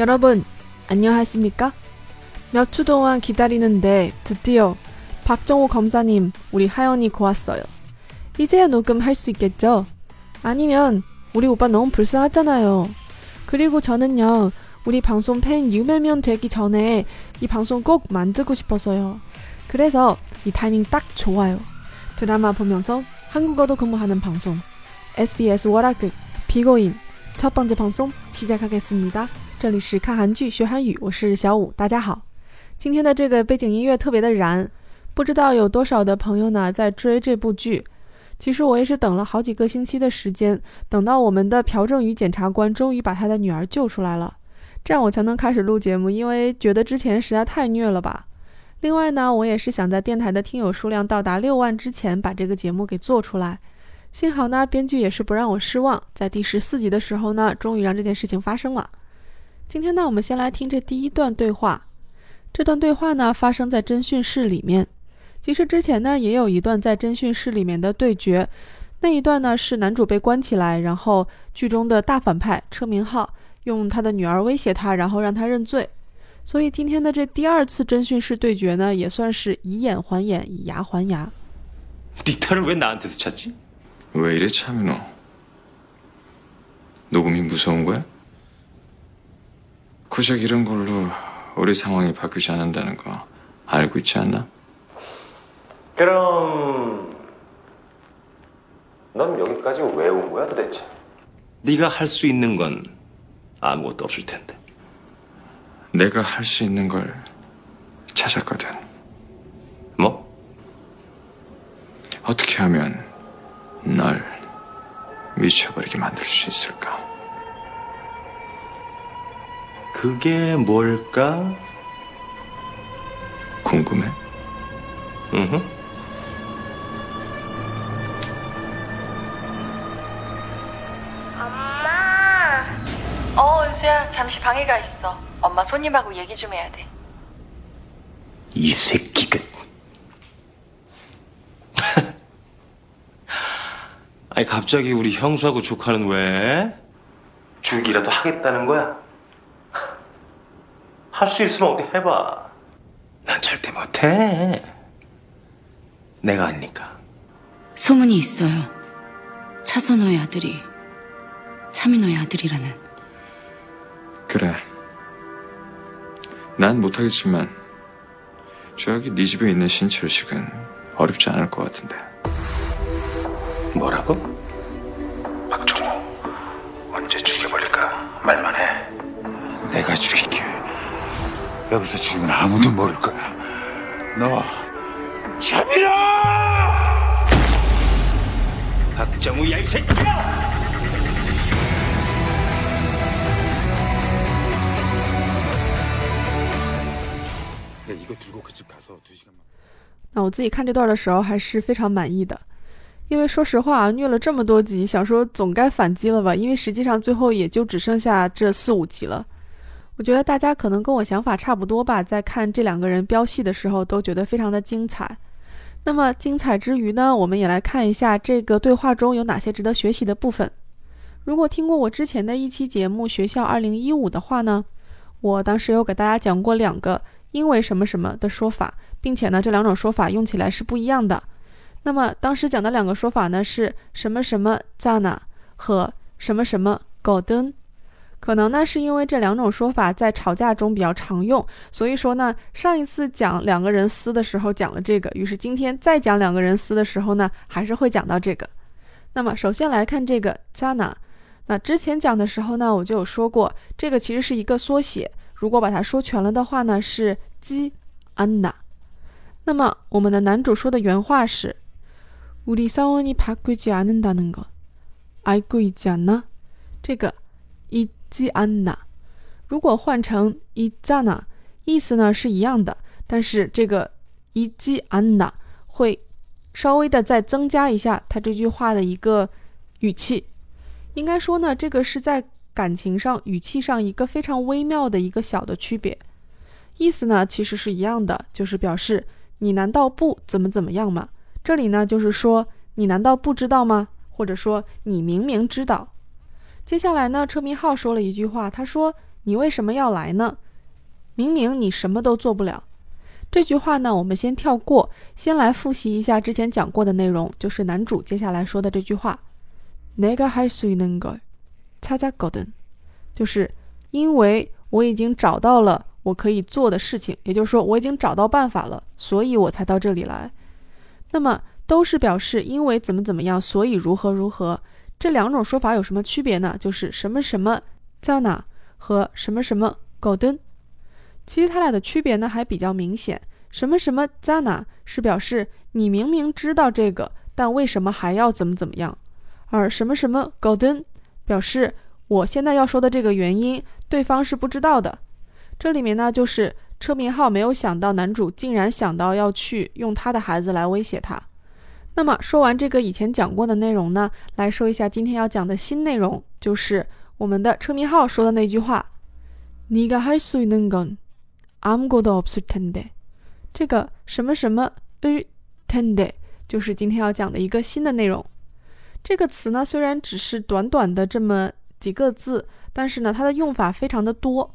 여러분, 안녕하십니까? 몇 주 동안 기다리는데 드디어 박정호 검사님, 우리 하연이 고왔어요. 이제야 녹음할 수 있겠죠? 아니면 우리 오빠 너무 불쌍하잖아요. 그리고 저는요, 우리 방송 팬 유명면 되기 전에 이 방송 꼭 만들고 싶어서요. 그래서 이 타이밍 딱 좋아요. 드라마 보면서 한국어도 공부하는 방송. SBS 월화극 비고인 첫 번째 방송 시작하겠습니다. 这里是看韩剧学韩语，我是小五，大家好。今天的这个背景音乐特别的燃，不知道有多少的朋友呢在追这部剧。其实我也是等了好几个星期的时间，等到我们的朴正宇检察官终于把他的女儿救出来了，这样我才能开始录节目，因为觉得之前实在太虐了吧。另外呢，我也是想在电台的听友数量到达六万之前把这个节目给做出来。幸好呢，编剧也是不让我失望，在第十四集的时候呢，终于让这件事情发生了。今天呢，我们先来听这第一段对话。这段对话呢，发生在侦讯室里面。其实之前呢，也有一段在侦讯室里面的对决，那一段呢是男主被关起来，然后剧中的大反派车明浩用他的女儿威胁他，然后让他认罪。所以今天的这第二次侦讯室对决呢，也算是以眼还眼，以牙还牙。네 딸을 왜 나한테서 찾지? 왜 이래 차민호? 녹음이 무서운 거야? 고작 이런 걸로 우리 상황이 바뀌지 않는다는 거 알고 있지 않나? 그럼 넌 여기까지 왜 온 거야 도대체? 네가 할 수 있는 건 아무것도 없을 텐데. 내가 할 수 있는 걸 찾았거든. 뭐? 어떻게 하면 널 미쳐버리게 만들 수 있을까? 그게 뭘까? 궁금해? 응. 엄마. 어, 은수야, 잠시 방해가 있어. 엄마 손님하고 얘기 좀 해야 돼. 이 새끼가. 아니 갑자기 우리 형수하고 조카는 왜? 죽이라도 하겠다는 거야? 할 수 있으면 어디 해봐. 난 절대 못해. 내가 하니까. 소문이 있어요. 차선호의 아들이 차민호의 아들이라는. 그래. 난 못하겠지만 저기 네 집에 있는 신철식은 어렵지 않을 것 같은데. 뭐라고? 박정호 언제 죽여버릴까 말만 해 내가 죽일게 여기서 죽이면 아무도 모를 거야 너 잠이라 박정우 야이 새끼야! 이거 들고 그 집 가서 두 시간만 那我自己看这段的时候还是非常满意的，因为说实话啊，虐了这么多集，想说总该反击了吧？因为实际上最后也就只剩下这四五集了。 我觉得大家可能跟我想法差不多吧，在看这两个人飙戏的时候，都觉得非常的精彩。那么精彩之余呢，我们也来看一下这个对话中有哪些值得学习的部分。如果听过我之前的一期节目《学校二零一五》的话呢，我当时有给大家讲过两个因为什么什么的说法。并且呢，这两种说法用起来是不一样的。那么当时讲的两个说法呢，是什么什么 zana 和什么什么 golden。可能呢是因为这两种说法在吵架中比较常用，所以说呢，上一次讲两个人撕的时候讲了这个，于是今天再讲两个人撕的时候呢，还是会讲到这个。那么首先来看这个 zana，那之前讲的时候呢，我就有说过，这个其实是一个缩写，如果把它说全了的话呢，是 지安娜。那么我们的男主说的原话是우리상황이바뀌지않는다는것알고있지않나这个 吉安娜，如果换成伊扎娜，意思呢是一样的，但是这个伊吉安娜会稍微的再增加一下他这句话的一个语气，应该说呢，这个是在感情上，语气上一个非常微妙的一个小的区别。意思呢其实是一样的，就是表示你难道不怎么怎么样吗？这里呢，就是说你难道不知道吗？或者说你明明知道。接下来呢，车明浩说了一句话，他说 你为什么要来呢？明明你什么都做不了。这句话呢，我们先跳过，先来复习一下之前讲过的内容，就是男主接下来说的这句话：내가할수있는걸찾았거 든， 就是因为我已经找到了我可以做的事情，也就是说我已经找到办法了，所以我才到这里来。那么都是表示因为怎么怎么样，所以如何如何。 这两种说法有什么区别呢？就是什么什么在哪和什么什么 golden。其实它俩的区别呢还比较明显。什么什么在哪是表示你明明知道这个，但为什么还要怎么怎么样？而什么什么 golden 表示我现在要说的这个原因，对方是不知道的。这里面呢就是车明浩没有想到男主竟然想到要去用他的孩子来威胁他。那么说完这个以前讲过的内容呢，来说一下今天要讲的新内容，就是我们的车明浩说的那句话：“네가할수있는건아무것도없을텐데。”这个什么什么을텐데就是今天要讲的一个新的内容。这个词呢，虽然只是短短的这么几个字，但是呢，它的用法非常的多。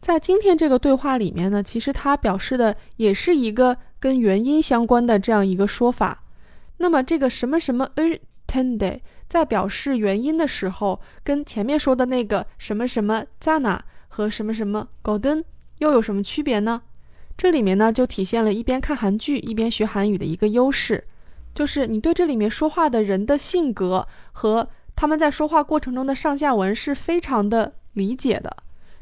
在今天这个对话里面呢，其实它表示的也是一个跟原因相关的这样一个说法。 那么这个什么什么，呃，ten day，在表示原因的时候，跟前面说的那个什么什么，Zana 和什么什么 golden 又有什么区别呢？这里面呢，就体现了一边看韩剧，一边学韩语的一个优势。就是你对这里面说话的人的性格和他们在说话过程中的上下文是非常的理解的。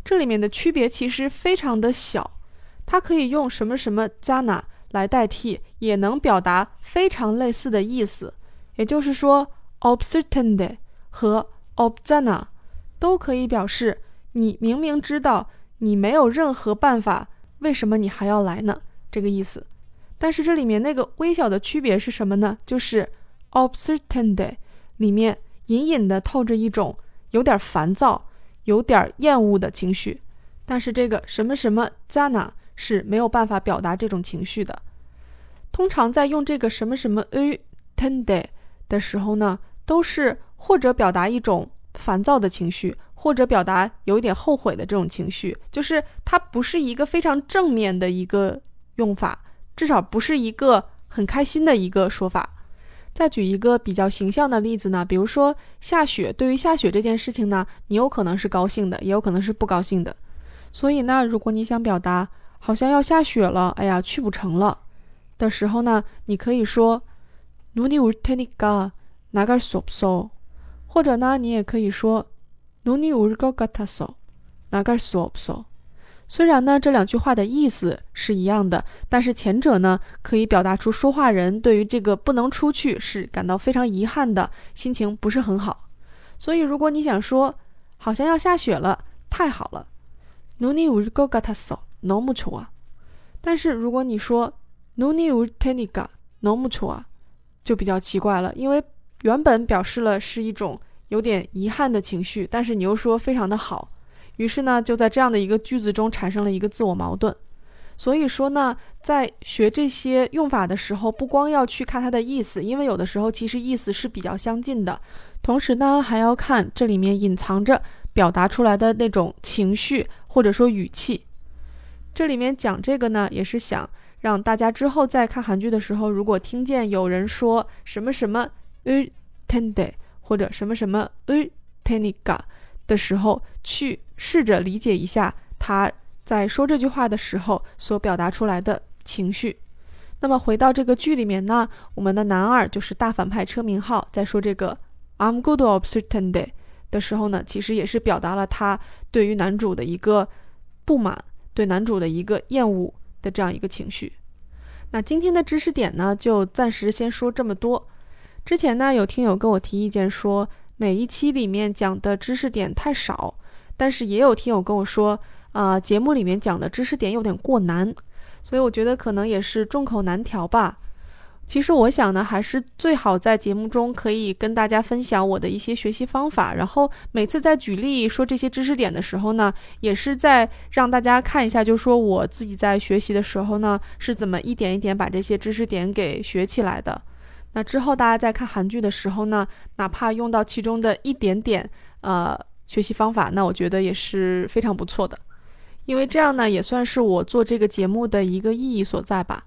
这里面的区别其实非常的小，它可以用什么什么，Zana。来代替也能表达非常类似的意思，也就是说，observante 和 obzana 都可以表示你明明知道你没有任何办法，为什么你还要来呢？这个意思。但是这里面那个微小的区别是什么呢？就是 observante 里面隐隐的透着一种有点烦躁、有点厌恶的情绪，但是这个什么什么 zana。是没有办法表达这种情绪的。通常在用这个什么什么 a tende 的时候呢，都是或者表达一种烦躁的情绪，或者表达有一点后悔的这种情绪，就是它不是一个非常正面的一个用法，至少不是一个很开心的一个说法。再举一个比较形象的例子呢，比如说下雪，对于下雪这件事情呢，你有可能是高兴的，也有可能是不高兴的。所以呢，如果你想表达，好像要下雪了，哎呀，去不成了的时候呢，你可以说눈이올테니까나갈수없어或者呢，你也可以说눈이올것같아서나갈수없어虽然呢，这两句话的意思是一样的，但是前者呢，可以表达出说话人对于这个不能出去是感到非常遗憾的心情不是很好。所以，如果你想说好像要下雪了，太好了，눈이올것같았어 너무좋 아， 但是如果你说눈이올테니까너무좋 아， 就比较奇怪了，因为原本表示了是一种有点遗憾的情绪，但是你又说非常的好，于是呢，就在这样的一个句子中产生了一个自我矛盾。所以说呢，在学这些用法的时候，不光要去看它的意思，因为有的时候其实意思是比较相近的，同时呢，还要看这里面隐藏着表达出来的那种情绪或者说语气。 这里面讲这个呢，也是想让大家之后在看韩剧的时候，如果听见有人说什么什么呃 tende 或者什么什么呃 tenica 的时候，去试着理解一下他在说这句话的时候所表达出来的情绪。那么回到这个剧里面呢，我们的男二就是大反派车明浩，在说这个 I'm good of certain day 的时候呢，其实也是表达了他对于男主的一个不满。对男主的一个厌恶的这样一个情绪。那今天的知识点呢，就暂时先说这么多。之前呢，有听友跟我提意见说，每一期里面讲的知识点太少，但是也有听友跟我说，啊，节目里面讲的知识点有点过难，所以我觉得可能也是众口难调吧。其实我想呢，还是最好在节目中可以跟大家分享我的一些学习方法，然后每次在举例说这些知识点的时候呢，也是在让大家看一下，就说我自己在学习的时候呢，是怎么一点一点把这些知识点给学起来的。那之后大家在看韩剧的时候呢，哪怕用到其中的一点点呃学习方法，那我觉得也是非常不错的，因为这样呢，也算是我做这个节目的一个意义所在吧。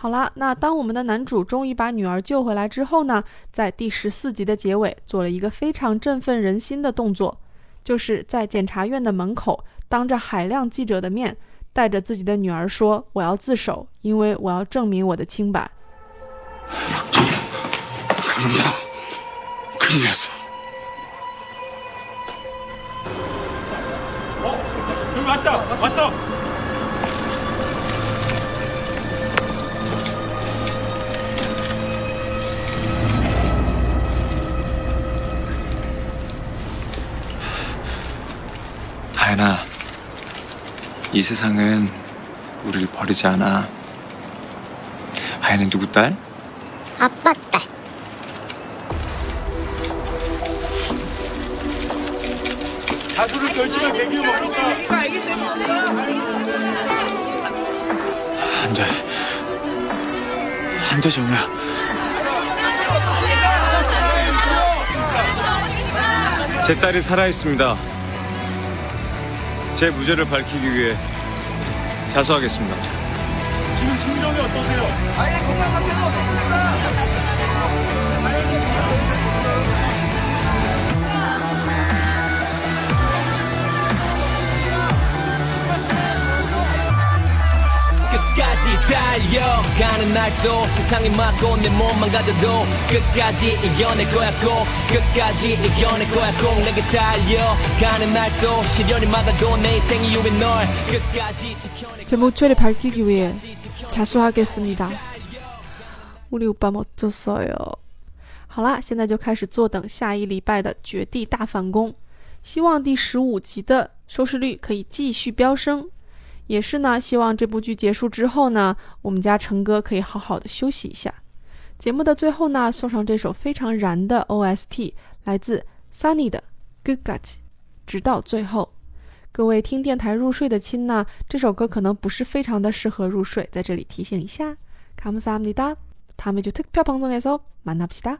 好啦，那当我们的男主终于把女儿救回来之后呢，在第十四集的结尾做了一个非常振奋人心的动作，就是在检察院的门口，当着海量记者的面，带着自己的女儿说：“我要自首，因为我要证明我的清白。” 이 세상은 우리를 버리지 않아. 하연이 누구 딸? 아빠 딸. 자두를 결심한 계기 뭡니까? 안 돼. 안 돼, 정우야. 제 딸이 살아있습니다. 제 무죄를 밝히기 위해 자수하겠습니다. 지금 심정이 어떠세요? 끝까지 달려가는 날도 세상이 막고 내 몸만 가져도 끝까지 이겨낼 거야 꼭 끝까지 이겨낼 거야 꼭 내게 달려가는 날도 시련이 막아도 내 인생 이후에 널 끝까지 지켜낼 제 목소리 밝히기 위해 자수하겠습니다. 우리 오빠 멋졌어요. 好啦，现在就开始坐等下一礼拜的绝地大反攻，希望第十五集的收视率可以继续飙升。 也是呢，希望这部剧结束之后呢，我们家成哥可以好好的休息一下。节目的最后呢，送上这首非常燃的 OST，来自 Sunny 的 Good g u t 直到最后。各位听电台入睡的亲呢，这首歌可能不是非常的适合入睡，在这里提醒一下。감사합니다 다음에주특별방송에서만납시다